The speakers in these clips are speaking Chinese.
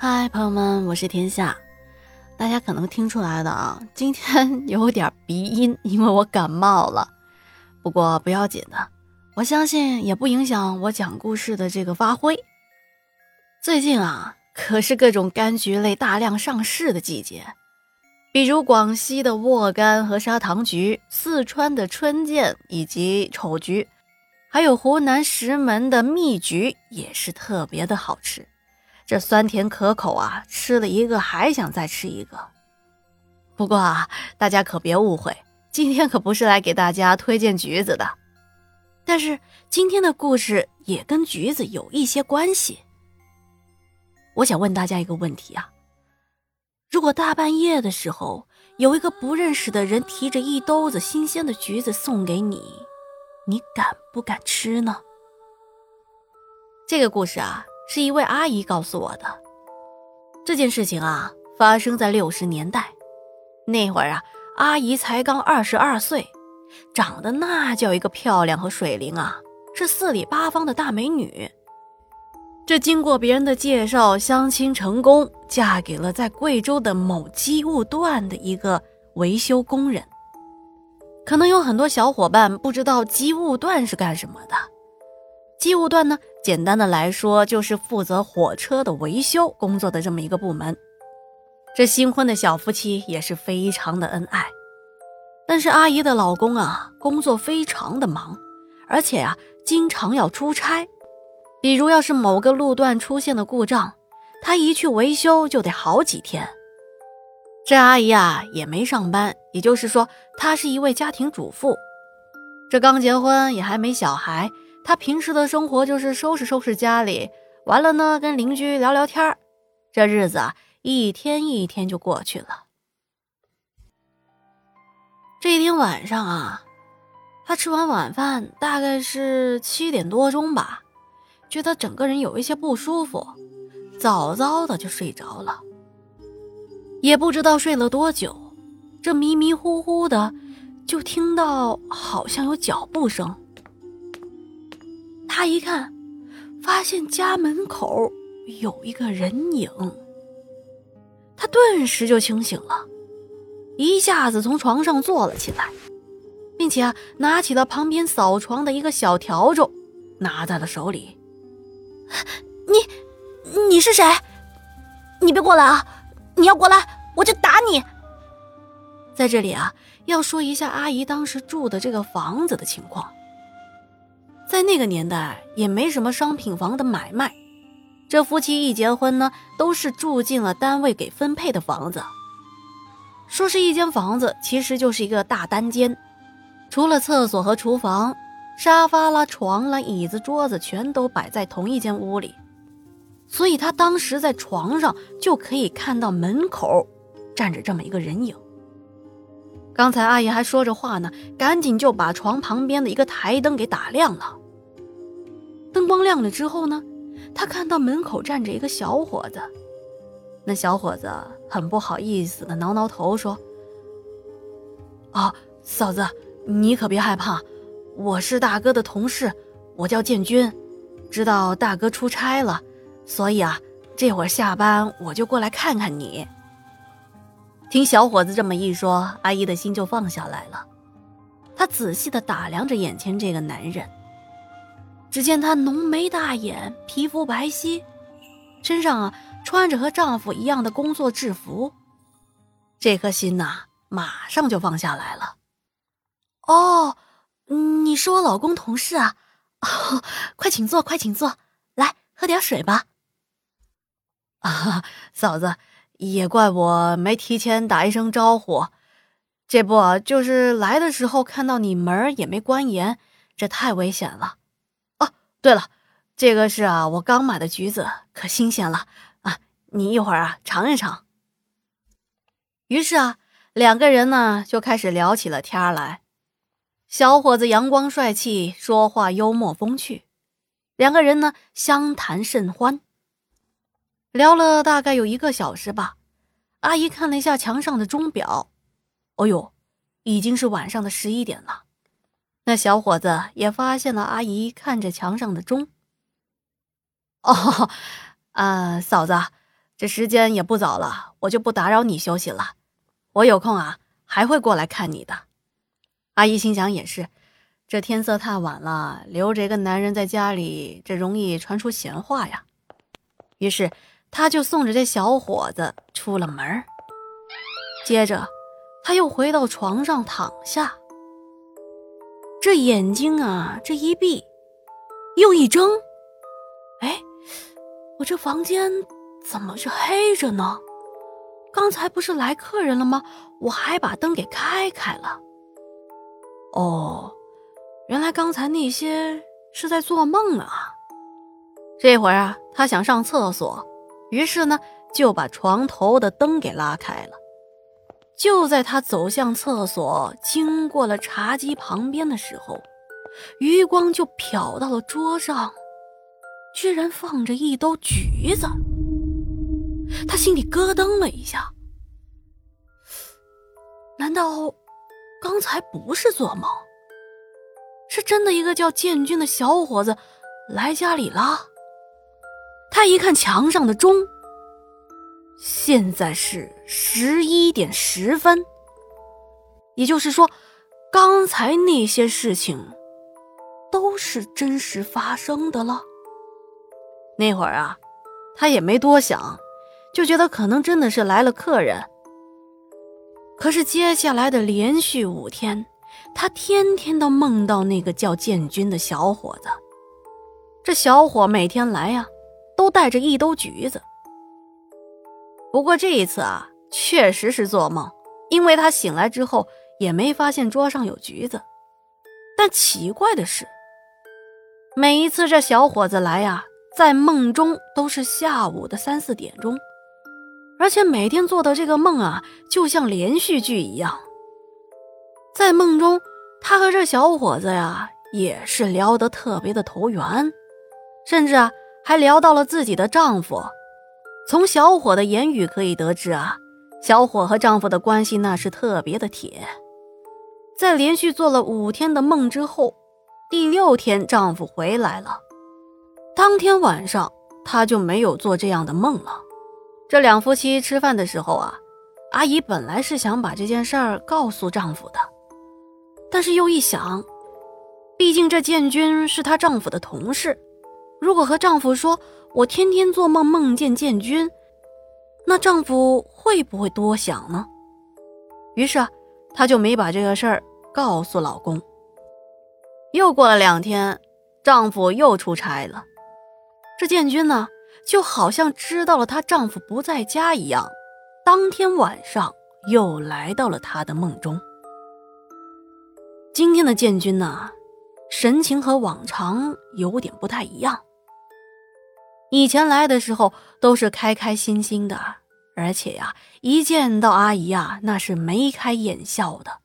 嗨，朋友们，我是天下。大家可能听出来的啊，今天有点鼻音，因为我感冒了。不过不要紧的，我相信也不影响我讲故事的这个发挥。最近啊，可是各种柑橘类大量上市的季节，比如广西的沃柑和砂糖橘，四川的春见以及丑橘。还有湖南石门的蜜橘也是特别的好吃，这酸甜可口啊，吃了一个还想再吃一个。不过啊，大家可别误会，今天可不是来给大家推荐橘子的。但是今天的故事也跟橘子有一些关系。我想问大家一个问题啊：如果大半夜的时候，有一个不认识的人提着一兜子新鲜的橘子送给你？你敢不敢吃呢？这个故事啊，是一位阿姨告诉我的。这件事情啊，发生在六十年代，那会儿啊，阿姨才刚二十二岁，长得那叫一个漂亮和水灵啊，是四里八方的大美女。这经过别人的介绍，相亲成功，嫁给了在贵州的某机务段的一个维修工人。可能有很多小伙伴不知道机务段是干什么的。机务段呢，简单的来说就是负责火车的维修工作的这么一个部门。这新婚的小夫妻也是非常的恩爱。但是阿姨的老公啊，工作非常的忙，而且啊，经常要出差。比如要是某个路段出现了故障，他一去维修就得好几天。这阿姨啊也没上班，也就是说，她是一位家庭主妇。这刚结婚也还没小孩，他平时的生活就是收拾收拾家里，完了呢跟邻居聊聊天这日子啊一天一天就过去了。这一天晚上啊，他吃完晚饭，大概是七点多钟吧，觉得整个人有一些不舒服，早早的就睡着了。也不知道睡了多久，这迷迷糊糊的，就听到好像有脚步声。他一看，发现家门口有一个人影。他顿时就清醒了，一下子从床上坐了起来，并且啊，拿起了旁边扫床的一个小笤帚，拿在了手里。你，你是谁？你别过来啊！你要过来，我就打你。在这里啊，要说一下阿姨当时住的这个房子的情况。在那个年代，也没什么商品房的买卖，这夫妻一结婚呢，都是住进了单位给分配的房子。说是一间房子，其实就是一个大单间，除了厕所和厨房，沙发啦、床啦、椅子、桌子全都摆在同一间屋里。所以他当时在床上就可以看到门口站着这么一个人影。刚才阿姨还说着话呢，赶紧就把床旁边的一个台灯给打亮了。灯光亮了之后呢，他看到门口站着一个小伙子。那小伙子很不好意思的挠挠头说：“啊，嫂子，你可别害怕，我是大哥的同事，我叫建军，知道大哥出差了。”所以啊，这会儿下班我就过来看看你。听小伙子这么一说，阿姨的心就放下来了。她仔细的打量着眼前这个男人，只见她浓眉大眼，皮肤白皙，身上啊穿着和丈夫一样的工作制服，这颗心呐马上就放下来了。哦，你是我老公同事啊，快请坐，快请坐，来喝点水吧。啊，嫂子，也怪我没提前打一声招呼，这不就是来的时候看到你门也没关严，这太危险了。对了，这个是啊，我刚买的橘子，可新鲜了啊，你一会儿啊尝一尝。于是啊，两个人呢就开始聊起了天来。小伙子阳光帅气，说话幽默风趣，两个人呢相谈甚欢。聊了大概有一个小时吧，阿姨看了一下墙上的钟表，哦呦，已经是晚上的十一点了。那小伙子也发现了阿姨看着墙上的钟。哦，啊，嫂子，这时间也不早了，我就不打扰你休息了。我有空啊，还会过来看你的。阿姨心想也是，这天色太晚了，留着一个男人在家里，这容易传出闲话呀。于是，他就送着这小伙子出了门接着，他又回到床上躺下，这眼睛啊，这一闭，又一睁，哎，我这房间。怎么是黑着呢？刚才不是来客人了吗？我还把灯给开开了。哦，原来刚才那些是在做梦啊！这会儿啊，他想上厕所，于是呢就把床头的灯给拉开了。就在他走向厕所，经过了茶几旁边的时候，余光就瞟到了桌上，居然放着一兜橘子。他心里咯噔了一下，难道刚才不是做梦？是真的一个叫建军的小伙子来家里了？他一看墙上的钟，现在是十一点十分，也就是说，刚才那些事情都是真实发生的了。那会儿啊，他也没多想。就觉得可能真的是来了客人。可是接下来的连续五天，他天天都梦到那个叫建军的小伙子。这小伙每天来呀，都带着一兜橘子。不过这一次啊，确实是做梦，因为他醒来之后也没发现桌上有橘子。但奇怪的是，每一次这小伙子来呀，在梦中都是下午的三四点钟。而且每天做的这个梦啊，就像连续剧一样。在梦中，他和这小伙子呀，也是聊得特别的投缘，甚至啊，还聊到了自己的丈夫。从小伙的言语可以得知啊，小伙和丈夫的关系那是特别的铁。在连续做了五天的梦之后，第六天丈夫回来了，当天晚上他就没有做这样的梦了。这两夫妻吃饭的时候啊，阿姨本来是想把这件事儿告诉丈夫的，但是又一想，毕竟这建军是她丈夫的同事，如果和丈夫说我天天做梦梦见建军，那丈夫会不会多想呢？于是，她就没把这个事儿告诉老公。又过了两天，丈夫又出差了，这建军呢？就好像知道了她丈夫不在家一样，当天晚上又来到了她的梦中。今天的建军呢，神情和往常有点不太一样。以前来的时候都是开开心心的，而且呀，一见到阿姨啊，那是眉开眼笑的，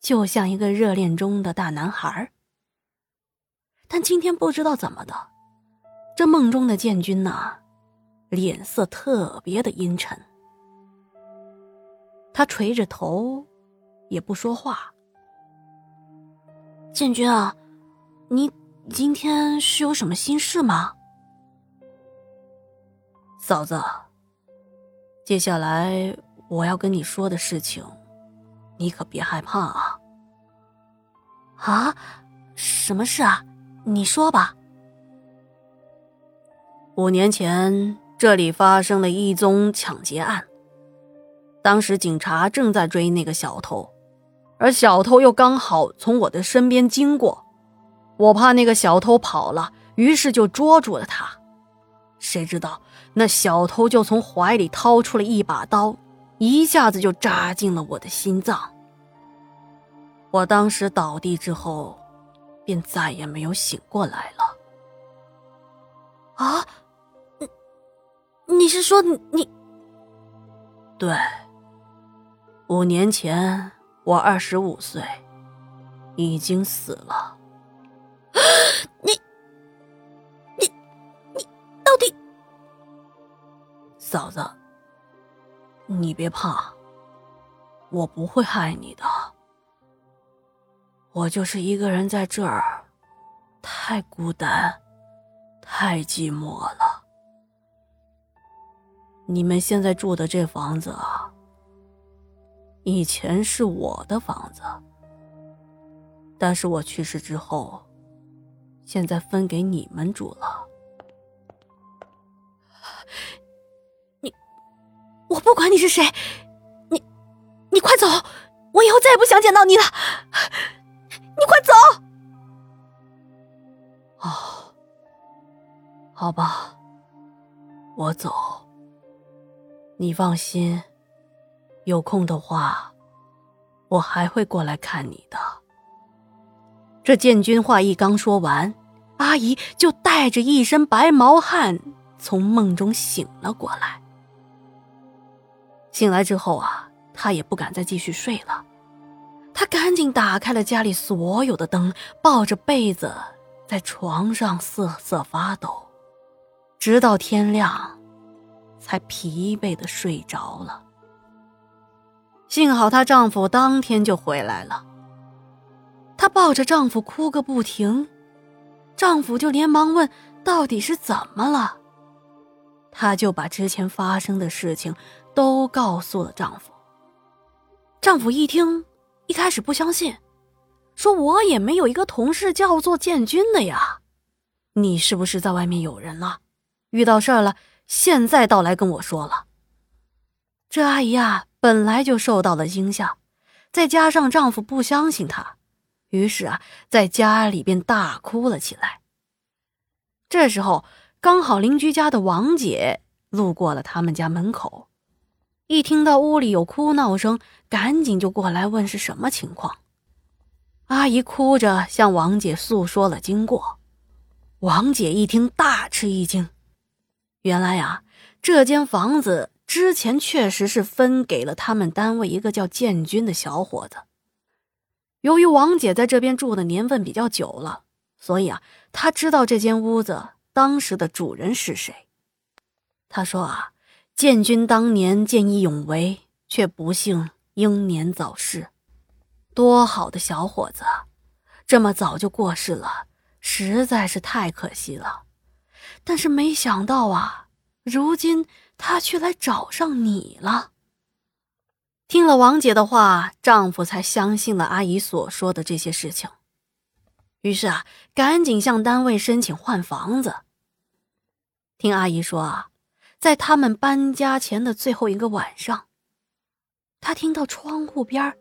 就像一个热恋中的大男孩。但今天不知道怎么的，这梦中的建军呢？脸色特别的阴沉，他垂着头，也不说话。建军啊，你今天是有什么心事吗？嫂子，接下来我要跟你说的事情，你可别害怕啊！啊，什么事啊？你说吧。五年前。这里发生了一宗抢劫案，当时警察正在追那个小偷，而小偷又刚好从我的身边经过，我怕那个小偷跑了，于是就捉住了他。谁知道那小偷就从怀里掏出了一把刀，一下子就扎进了我的心脏。我当时倒地之后，便再也没有醒过来了。啊！你是说你？对，五年前我二十五岁，已经死了。嫂子，你别怕，我不会害你的。我就是一个人在这儿，太孤单，太寂寞了。你们现在住的这房子啊，以前是我的房子，但是我去世之后，现在分给你们住了。我不管你是谁，你，你快走，我以后再也不想见到你了。你快走！哦，好吧，我走。你放心，有空的话，我还会过来看你的。这建军话一刚说完，阿姨就带着一身白毛汗从梦中醒了过来。醒来之后啊，她也不敢再继续睡了，她赶紧打开了家里所有的灯，抱着被子在床上瑟瑟发抖，直到天亮。才疲惫的睡着了。幸好她丈夫当天就回来了。她抱着丈夫哭个不停，丈夫就连忙问到底是怎么了。她就把之前发生的事情都告诉了丈夫。丈夫一听，一开始不相信，说我也没有一个同事叫做建军的呀，你是不是在外面有人了，遇到事儿了？现在倒来跟我说了，这阿姨啊，本来就受到了惊吓，再加上丈夫不相信她，于是啊，在家里便大哭了起来。这时候，刚好邻居家的王姐路过了他们家门口，一听到屋里有哭闹声，赶紧就过来问是什么情况。阿姨哭着向王姐诉说了经过，王姐一听大吃一惊。原来呀，这间房子之前确实是分给了他们单位一个叫建军的小伙子。由于王姐在这边住的年份比较久了，所以啊，她知道这间屋子当时的主人是谁。她说啊，建军当年见义勇为，却不幸英年早逝。多好的小伙子，这么早就过世了，实在是太可惜了。但是没想到啊，如今他却来找上你了。听了王姐的话，丈夫才相信了阿姨所说的这些事情，于是啊，赶紧向单位申请换房子。听阿姨说啊，在他们搬家前的最后一个晚上，他听到窗户边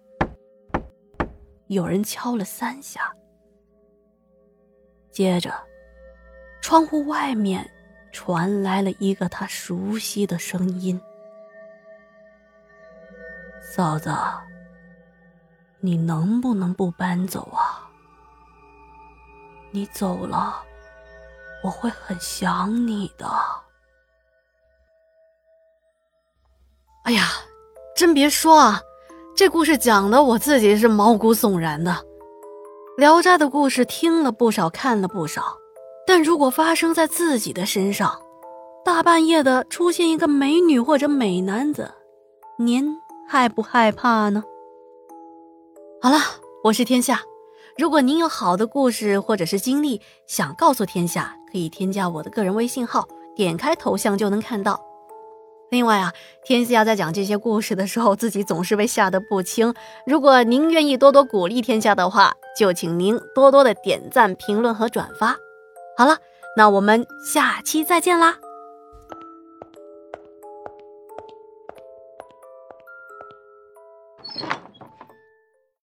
有人敲了三下，接着。窗户外面传来了一个他熟悉的声音：“嫂子，你能不能不搬走啊？你走了，我会很想你的。”哎呀，真别说啊，这故事讲的我自己是毛骨悚然的。《聊斋》的故事听了不少，看了不少。但如果发生在自己的身上，大半夜的出现一个美女或者美男子，您害不害怕呢？好了，我是天下。如果您有好的故事或者是经历想告诉天下，可以添加我的个人微信号，点开头像就能看到。另外啊，天下在讲这些故事的时候，自己总是被吓得不轻。如果您愿意多多鼓励天下的话，就请您多多的点赞、评论和转发。好了，那我们下期再见啦！